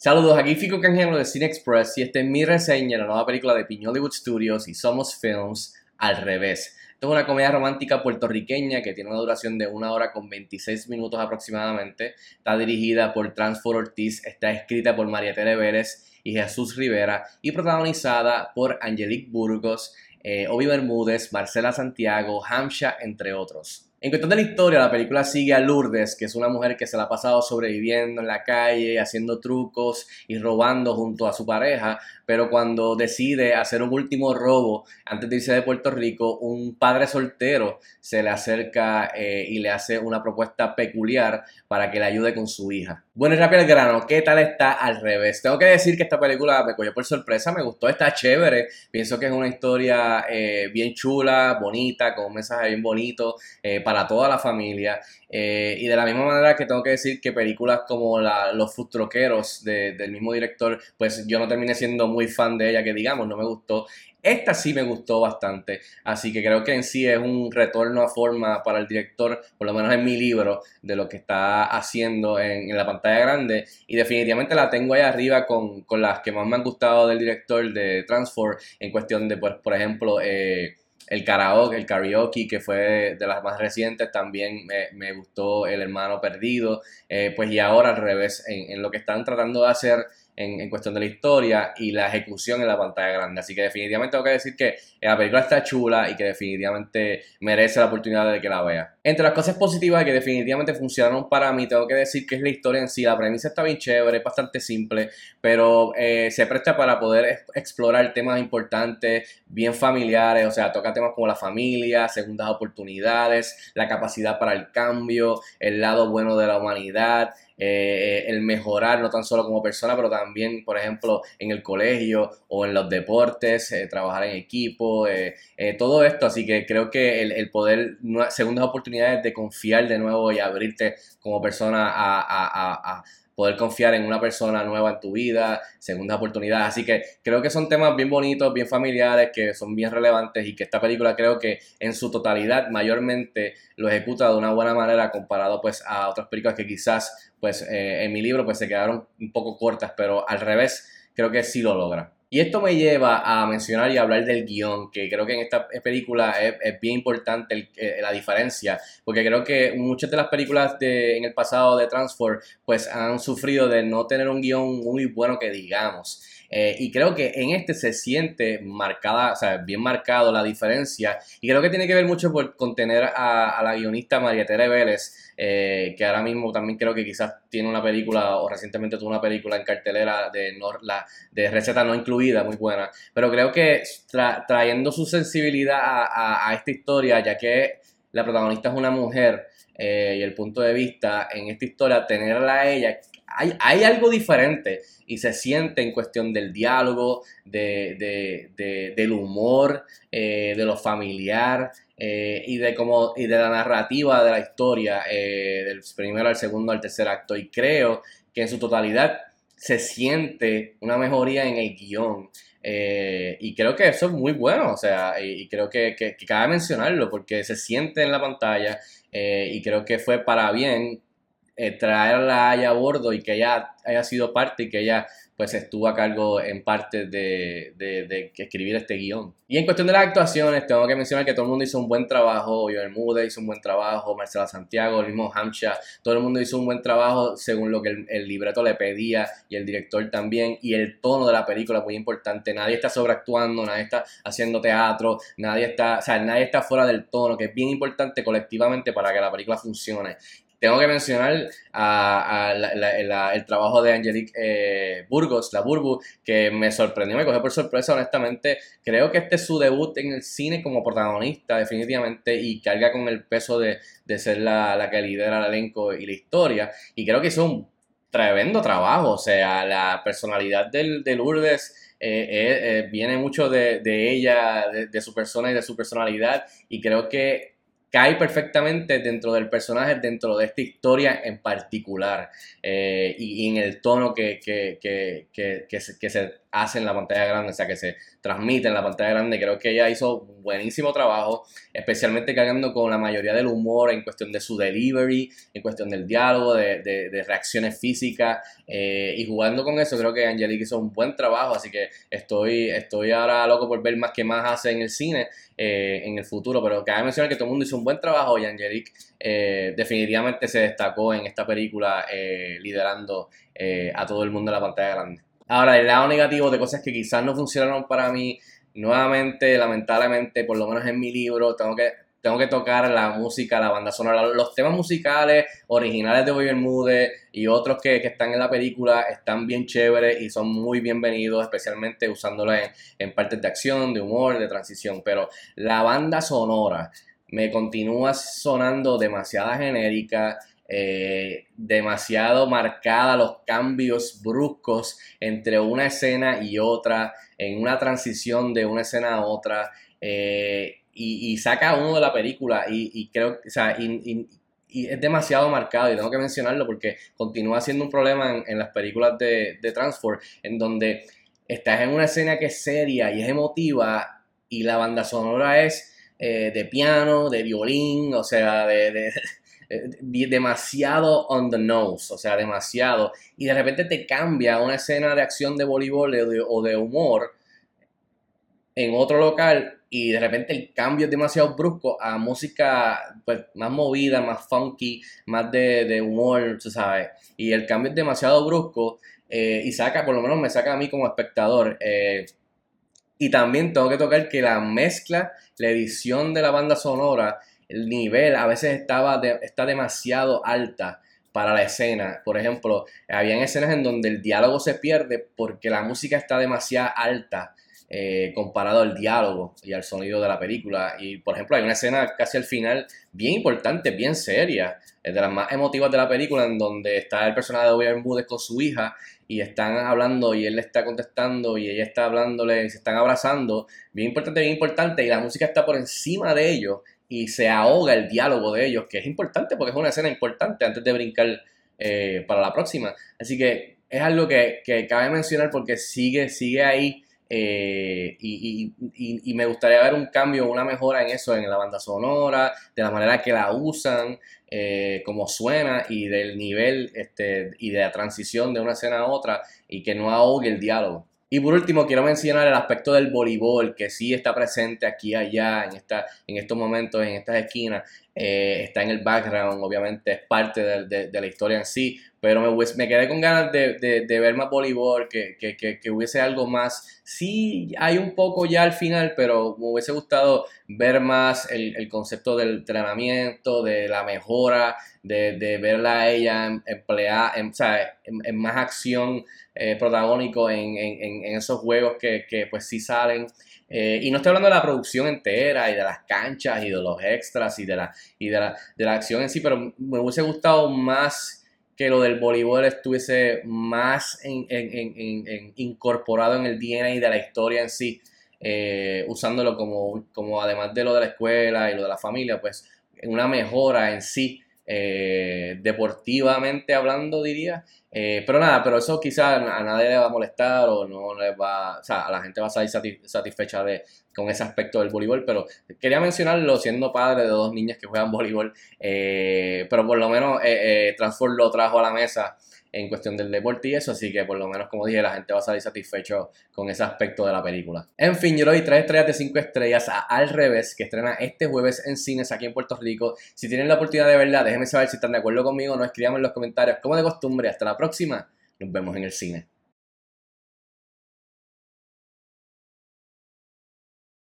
Saludos, aquí Fico Canjero de Cine Express y esta es mi reseña de la nueva película de Piñol Hollywood Studios y Somos Films al revés. Esto es una comedia romántica puertorriqueña que tiene una duración de una hora con 26 minutos aproximadamente. Está dirigida por Transfor Ortiz, está escrita por María Tere Vélez y Jesús Rivera y protagonizada por Angelique Burgos, eh, Obi Bermúdez, Marcela Santiago, Hamsha, entre otros. En cuestión de la historia, la película sigue a Lourdes, que es una mujer que se la ha pasado sobreviviendo en la calle, haciendo trucos y robando junto a su pareja, pero cuando decide hacer un último robo antes de irse de Puerto Rico, un padre soltero se le acerca eh, y le hace una propuesta peculiar para que le ayude con su hija. Bueno, y rápido el grano, ¿qué tal está al revés? Tengo que decir que esta película me cogió por sorpresa, me gustó, está chévere, pienso que es una historia eh, bien chula, bonita, con un mensaje bien bonito. Eh, para toda la familia. Eh, y de la misma manera que tengo que decir que películas como la, Los Futroqueros del mismo director, pues yo no terminé siendo muy fan de ella, que digamos, no me gustó. Esta sí me gustó bastante, así que creo que en sí es un retorno a forma para el director, por lo menos en mi libro, de lo que está haciendo en, la pantalla grande. Y definitivamente la tengo ahí arriba con, las que más me han gustado del director de Transform, en cuestión de, pues, por ejemplo, eh, el karaoke, el karaoke, que fue de las más recientes, también me, gustó El Hermano Perdido, eh, pues y ahora al revés, en, lo que están tratando de hacer en, cuestión de la historia y la ejecución en la pantalla grande. Así que definitivamente tengo que decir que la película está chula y que definitivamente merece la oportunidad de que la vea. Entre las cosas positivas que definitivamente funcionaron para mí, tengo que decir que es la historia en sí. La premisa está bien chévere, es bastante simple, pero eh, se presta para poder explorar temas importantes, bien familiares, o sea, toca temas como la familia, segundas oportunidades, la capacidad para el cambio, el lado bueno de la humanidad. Eh, el mejorar no tan solo como persona, pero también, por ejemplo, en el colegio o en los deportes, eh, trabajar en equipo, eh, todo esto. Así que creo que el, poder, segundas oportunidades de confiar de nuevo y abrirte como persona a poder confiar en una persona nueva en tu vida, segunda oportunidad. Así que creo que son temas bien bonitos, bien familiares, que son bien relevantes y que esta película creo que en su totalidad mayormente lo ejecuta de una buena manera comparado pues a otras películas que quizás pues eh, en mi libro pues se quedaron un poco cortas, pero al revés creo que sí lo logra. Y esto me lleva a mencionar y hablar del guion, que creo que en esta película es, bien importante eh, la diferencia, porque creo que muchas de las películas de, en el pasado de Transform pues han sufrido de no tener un guion muy bueno que digamos. Eh, y creo que en este se siente marcada, o sea, bien marcado la diferencia. Y creo que tiene que ver mucho por contener a, la guionista María Tere Vélez, eh, que ahora mismo también creo que quizás tiene una película o recientemente tuvo una película en cartelera de, la, de receta no incluida, muy buena. Pero creo que trayendo su sensibilidad a, esta historia, ya que la protagonista es una mujer eh, y el punto de vista en esta historia, tenerla a ella hay, algo diferente y se siente en cuestión del diálogo, de, del humor, eh, de lo familiar eh, y, de cómo, y de la narrativa de la historia, eh, del primero al segundo al tercer acto. Y creo que en su totalidad se siente una mejoría en el guion. y creo que eso es muy bueno, o sea, y, creo que, que, que, cabe mencionarlo porque se siente en la pantalla y creo que fue para bien eh, traerla a bordo y que ella haya sido parte y que ella pues estuvo a cargo en parte de, de, escribir este guion. Y en cuestión de las actuaciones, tengo que mencionar que todo el mundo hizo un buen trabajo, Joel Mude hizo un buen trabajo, Marcela Santiago, el mismo Hamsha, todo el mundo hizo un buen trabajo según lo que el, libreto le pedía y el director también, y el tono de la película muy importante, nadie está sobreactuando, nadie está haciendo teatro, nadie está, o sea, nadie está fuera del tono, que es bien importante colectivamente para que la película funcione. Tengo que mencionar a, el trabajo de Angelique eh, Burgos, la Burbu, que me sorprendió, me cogió por sorpresa, honestamente. Creo que este es su debut en el cine como protagonista, definitivamente, y carga con el peso de, ser la, que lidera el elenco y la historia. Y creo que hizo un tremendo trabajo, o sea, la personalidad del, de Lourdes. Eh, eh, viene mucho de, ella, de, su persona y de su personalidad, y creo que cae perfectamente dentro del personaje, dentro de esta historia en particular eh, y, en el tono que, que, que, que, se, hace en la pantalla grande, o sea, que se transmite en la pantalla grande. Creo que ella hizo buenísimo trabajo, especialmente cargando con la mayoría del humor en cuestión de su delivery, en cuestión del diálogo, de, de, reacciones físicas eh, y jugando con eso. Creo que Angelique hizo un buen trabajo, así que estoy, estoy ahora loco por ver más que más hace en el cine eh, en el futuro. Pero cabe mencionar que todo el mundo hizo un buen trabajo y Angelique eh, definitivamente se destacó en esta película liderando a todo el mundo en la pantalla grande. Ahora, el lado negativo de cosas que quizás no funcionaron para mí, nuevamente, lamentablemente, por lo menos en mi libro, tengo que, tengo que tocar la música, la banda sonora, los temas musicales originales de Boy Bermúdez y otros que, están en la película están bien chéveres y son muy bienvenidos, especialmente usándolos en, en partes de acción, de humor, de transición. Pero la banda sonora me continúa sonando demasiada genérica eh, demasiado marcada los cambios bruscos entre una escena y otra, en una transición de una escena a otra, eh, y, saca uno de la película, y, creo, o sea, es demasiado marcado, y tengo que mencionarlo porque continúa siendo un problema en, las películas de, de Transform, en donde estás en una escena que es seria y es emotiva, y la banda sonora es eh, de piano, de violín, o sea, de, eh, demasiado on the nose, o sea, demasiado. Y de repente te cambia una escena de acción de voleibol o de humor en otro local y de repente el cambio es demasiado brusco a música pues, más movida, más funky, más de, humor, tú sabes. Y el cambio es demasiado brusco eh, y saca, por lo menos me saca a mí como espectador. Y también tengo que tocar que la mezcla, la edición de la banda sonora el nivel a veces estaba está demasiado alta para la escena. Por ejemplo, habían escenas en donde el diálogo se pierde porque la música está demasiado alta eh, comparado al diálogo y al sonido de la película. Y por ejemplo, hay una escena casi al final bien importante, bien seria, de las más emotivas de la película, en donde está el personaje de William Booth con su hija y están hablando y él le está contestando y ella está hablándole y se están abrazando. Bien importante, bien importante. Y la música está por encima de ellos y se ahoga el diálogo de ellos, que es importante porque es una escena importante antes de brincar eh, para la próxima. Así que es algo que, cabe mencionar porque sigue, sigue ahí eh, y, me gustaría ver un cambio, una mejora en eso, en la banda sonora, de la manera que la usan, eh, como suena y del nivel este, y de la transición de una escena a otra y que no ahogue el diálogo. Y por último, quiero mencionar el aspecto del voleibol, que sí está presente aquí, allá, en, esta, en estos momentos, en estas esquinas. Eh, está en el background, obviamente es parte de, la historia en sí, pero me, me quedé con ganas de, ver más voleibol, que, que, hubiese algo más. Sí, hay un poco ya al final, pero me hubiese gustado ver más el, concepto del entrenamiento, de la mejora, de, verla a ella empleada, en, o sea, en más acción eh, protagónico en, esos juegos que, pues sí salen. Eh, y no estoy hablando de la producción entera y de las canchas y de los extras y de la, y de la, de la acción en sí, pero me hubiese gustado más que lo del voleibol estuviese más incorporado en el DNA de la historia en sí, eh, usándolo como, como además de lo de la escuela y lo de la familia, pues una mejora en sí eh, deportivamente hablando, diría. Eh, pero nada, pero eso quizás a nadie le va a molestar o no le va, o sea, a la gente va a salir satisfecha de, con ese aspecto del voleibol, pero quería mencionarlo siendo padre de dos niñas que juegan voleibol, eh, pero por lo menos Transform lo trajo a la mesa en cuestión del deporte y eso, así que por lo menos como dije, la gente va a salir satisfecho con ese aspecto de la película. En fin, yo le doy 3 estrellas de 5 estrellas a Al Revés, que estrena este jueves en cines aquí en Puerto Rico. Si tienen la oportunidad de verla, déjenme saber si están de acuerdo conmigo, no escriban en los comentarios como de costumbre. Hasta la próxima, nos vemos en el cine.